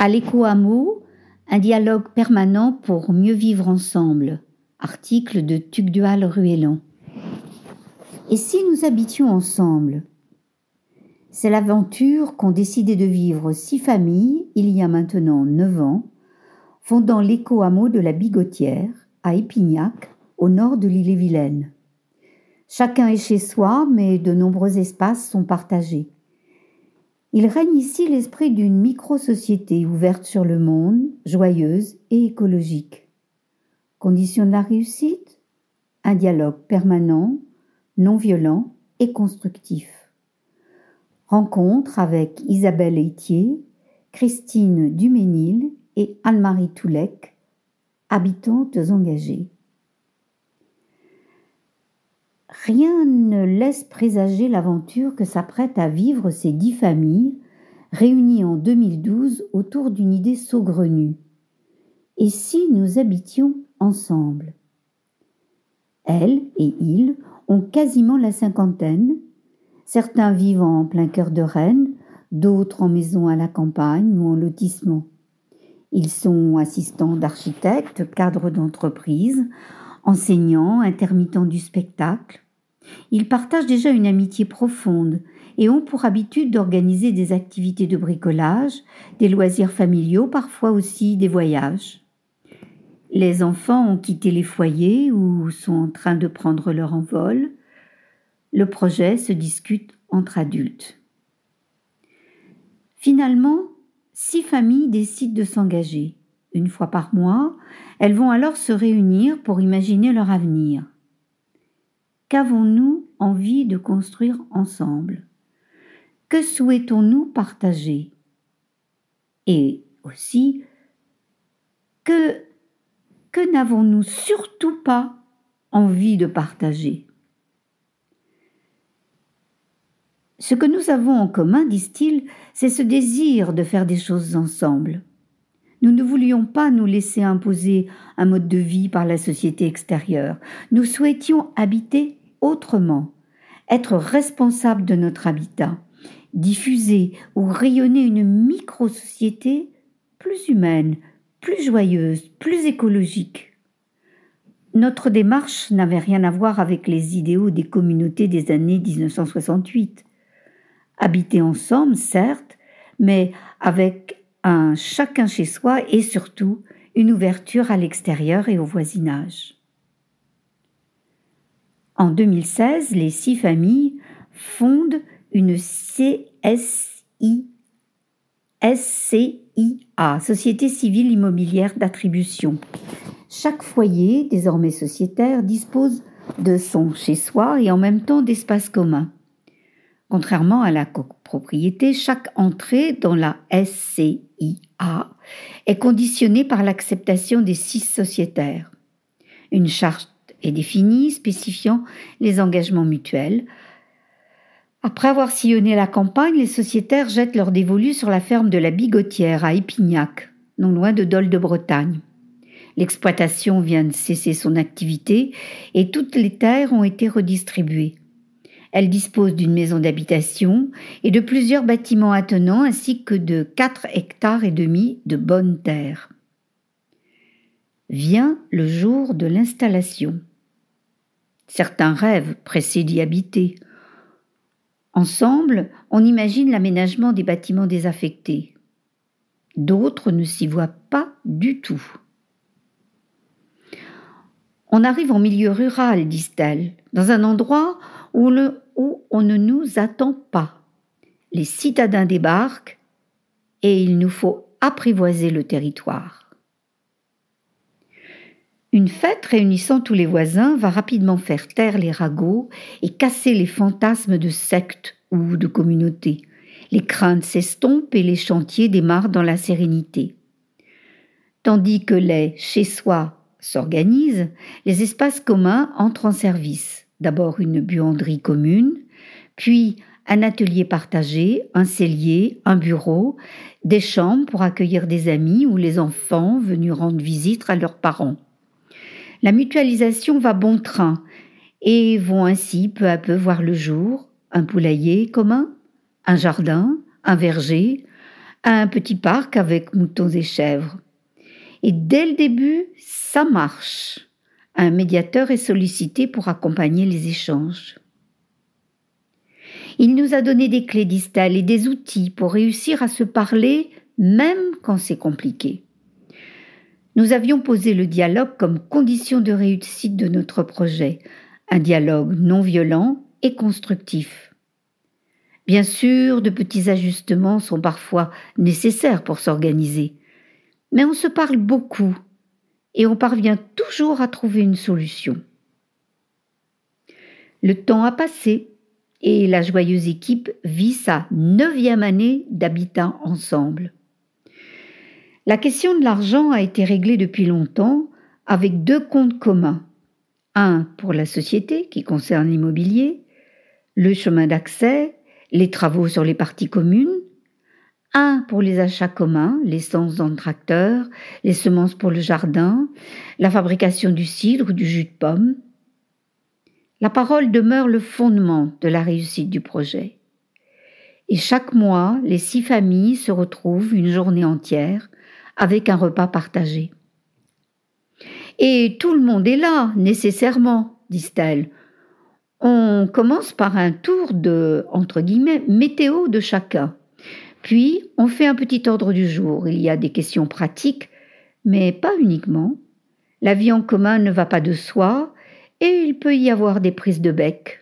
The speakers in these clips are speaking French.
À l'éco-hameau, un dialogue permanent pour mieux vivre ensemble. Article de Tugdual Ruellan. Et si nous habitions ensemble? C'est l'aventure qu'ont décidé de vivre six familles il y a maintenant neuf ans, fondant l'éco-hameau de la Bigotière, à Épignac, au nord de l'île-et-Vilaine. Chacun est chez soi, mais de nombreux espaces sont partagés. Il règne ici l'esprit d'une micro-société ouverte sur le monde, joyeuse et écologique. Condition de la réussite? Un dialogue permanent, non violent et constructif. Rencontre avec Isabelle Etier, Christine Duménil et Anne-Marie Toulec, habitantes engagées. Rien ne laisse présager l'aventure que s'apprêtent à vivre ces dix familles, réunies en 2012 autour d'une idée saugrenue. Et si nous habitions ensemble? Elles et ils ont quasiment la cinquantaine, certains vivant en plein cœur de Rennes, d'autres en maison à la campagne ou en lotissement. Ils sont assistants d'architectes, cadres d'entreprise, enseignants, intermittents du spectacle. Ils partagent déjà une amitié profonde et ont pour habitude d'organiser des activités de bricolage, des loisirs familiaux, parfois aussi des voyages. Les enfants ont quitté les foyers ou sont en train de prendre leur envol. Le projet se discute entre adultes. Finalement, six familles décident de s'engager. Une fois par mois, elles vont alors se réunir pour imaginer leur avenir. Qu'avons-nous envie de construire ensemble? Que souhaitons-nous partager? Et aussi, que, que n'avons-nous surtout pas envie de partager? Ce que nous avons en commun, disent-ils, c'est ce désir de faire des choses ensemble. Nous ne voulions pas nous laisser imposer un mode de vie par la société extérieure. Nous souhaitions habiter autrement, être responsables de notre habitat, diffuser ou rayonner une micro-société plus humaine, plus joyeuse, plus écologique. Notre démarche n'avait rien à voir avec les idéaux des communautés des années 1968. Habiter ensemble, certes, mais avec un chacun chez soi et surtout une ouverture à l'extérieur et au voisinage. En 2016, les six familles fondent une CSI, SCIA, Société civile immobilière d'attribution. Chaque foyer, désormais sociétaire, dispose de son chez-soi et en même temps d'espaces communs. Contrairement à la copropriété, chaque entrée dans la SCIA est conditionnée par l'acceptation des six sociétaires. Une charte est définie spécifiant les engagements mutuels. Après avoir sillonné la campagne, les sociétaires jettent leur dévolu sur la ferme de la Bigotière à Épignac, non loin de Dole de Bretagne. L'exploitation vient de cesser son activité et toutes les terres ont été redistribuées. Elle dispose d'une maison d'habitation et de plusieurs bâtiments attenants ainsi que de 4 hectares et demi de bonnes terres. Vient le jour de l'installation. Certains rêvent pressés d'y habiter. Ensemble, on imagine l'aménagement des bâtiments désaffectés. D'autres ne s'y voient pas du tout. On arrive en milieu rural, disent-elles, dans un endroit où, on ne nous attend pas. Les citadins débarquent et il nous faut apprivoiser le territoire. Une fête réunissant tous les voisins va rapidement faire taire les ragots et casser les fantasmes de sectes ou de communautés. Les craintes s'estompent et les chantiers démarrent dans la sérénité. Tandis que les chez-soi s'organisent, les espaces communs entrent en service d'abord une buanderie commune, puis un atelier partagé, un cellier, un bureau, des chambres pour accueillir des amis ou les enfants venus rendre visite à leurs parents. La mutualisation va bon train et vont ainsi peu à peu voir le jour un poulailler commun, un jardin, un verger, un petit parc avec moutons et chèvres. Et dès le début, ça marche. Un médiateur est sollicité pour accompagner les échanges. Il nous a donné des clés distal et des outils pour réussir à se parler même quand c'est compliqué. Nous avions posé le dialogue comme condition de réussite de notre projet, un dialogue non violent et constructif. Bien sûr, de petits ajustements sont parfois nécessaires pour s'organiser, mais on se parle beaucoup et on parvient toujours à trouver une solution. Le temps a passé et la joyeuse équipe vit sa neuvième année d'habitat ensemble. La question de l'argent a été réglée depuis longtemps avec deux comptes communs. Un pour la société qui concerne l'immobilier, le chemin d'accès, les travaux sur les parties communes, un pour les achats communs, l'essence dans le tracteur, les semences pour le jardin, la fabrication du cidre ou du jus de pomme. La parole demeure le fondement de la réussite du projet. Et chaque mois, les six familles se retrouvent une journée entière avec un repas partagé. Et tout le monde est là, nécessairement, disent-elles. On commence par un tour de, météo de chacun. Puis, on fait un petit ordre du jour. Il y a des questions pratiques, mais pas uniquement. La vie en commun ne va pas de soi, et il peut y avoir des prises de bec.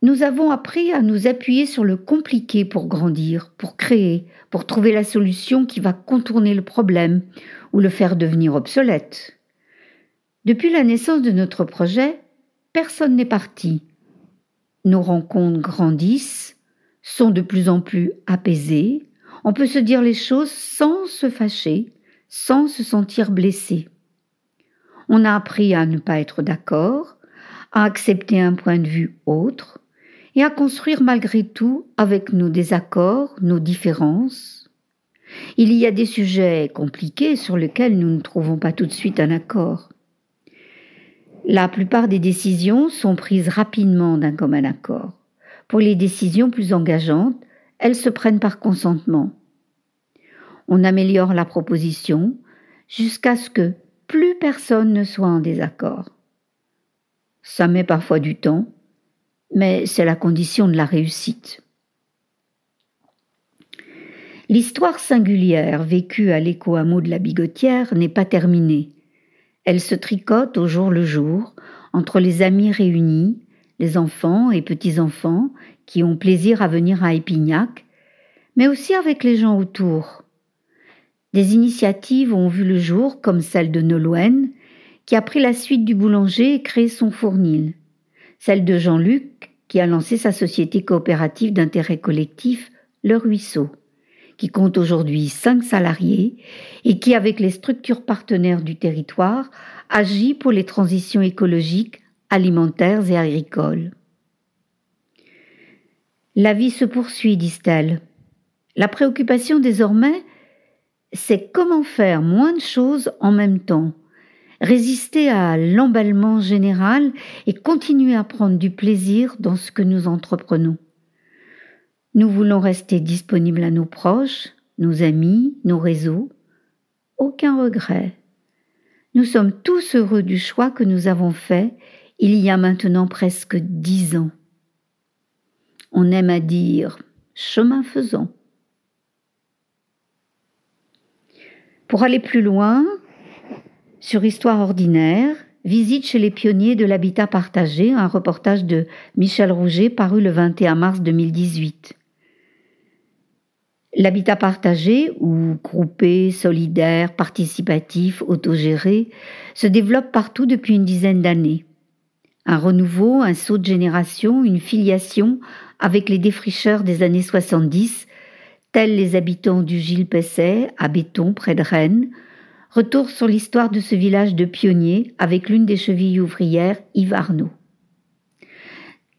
Nous avons appris à nous appuyer sur le compliqué pour grandir, pour créer, pour trouver la solution qui va contourner le problème ou le faire devenir obsolète. Depuis la naissance de notre projet, personne n'est parti. Nos rencontres grandissent, sont de plus en plus apaisées, on peut se dire les choses sans se fâcher, sans se sentir blessé. On a appris à ne pas être d'accord, à accepter un point de vue autre, et à construire malgré tout avec nos désaccords, nos différences. Il y a des sujets compliqués sur lesquels nous ne trouvons pas tout de suite un accord. La plupart des décisions sont prises rapidement d'un commun accord. Pour les décisions plus engageantes, elles se prennent par consentement. On améliore la proposition jusqu'à ce que plus personne ne soit en désaccord. Ça met parfois du temps, mais c'est la condition de la réussite. L'histoire singulière vécue à l'écho-hameau de la Bigotière n'est pas terminée. Elle se tricote au jour le jour entre les amis réunis, les enfants et petits-enfants qui ont plaisir à venir à Épignac, mais aussi avec les gens autour. Des initiatives ont vu le jour, comme celle de Nolwenn, qui a pris la suite du boulanger et créé son fournil celle de Jean-Luc, qui a lancé sa société coopérative d'intérêt collectif, Le Ruisseau, qui compte aujourd'hui cinq salariés et qui, avec les structures partenaires du territoire, agit pour les transitions écologiques, alimentaires et agricoles. La vie se poursuit, disent-elles. La préoccupation désormais, c'est comment faire moins de choses en même temps résister à l'emballement général et continuer à prendre du plaisir dans ce que nous entreprenons. Nous voulons rester disponibles à nos proches, nos amis, nos réseaux. Aucun regret. Nous sommes tous heureux du choix que nous avons fait il y a maintenant presque dix ans. On aime à dire chemin faisant. Pour aller plus loin, sur Histoire ordinaire, visite chez les pionniers de l'habitat partagé, un reportage de Michel Rouget paru le 21 mars 2018. L'habitat partagé, ou groupé, solidaire, participatif, autogéré, se développe partout depuis une dizaine d'années. Un renouveau, un saut de génération, une filiation avec les défricheurs des années 70, tels les habitants du Gilles Pesset, à Béton, près de Rennes, Retour sur l'histoire de ce village de pionniers avec l'une des chevilles ouvrières, Yves Arnaud.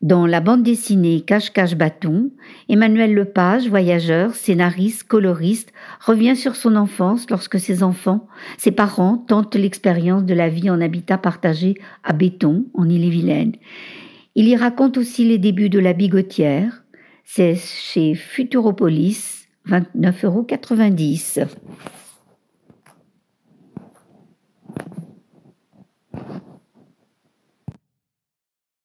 Dans la bande dessinée Cache-Cache Bâton, Emmanuel Lepage, voyageur, scénariste, coloriste, revient sur son enfance lorsque ses enfants, ses parents tentent l'expérience de la vie en habitat partagé à Béton, en Ille-et-Vilaine. Il y raconte aussi les débuts de la bigotière. C'est chez Futuropolis, 29,90 euros.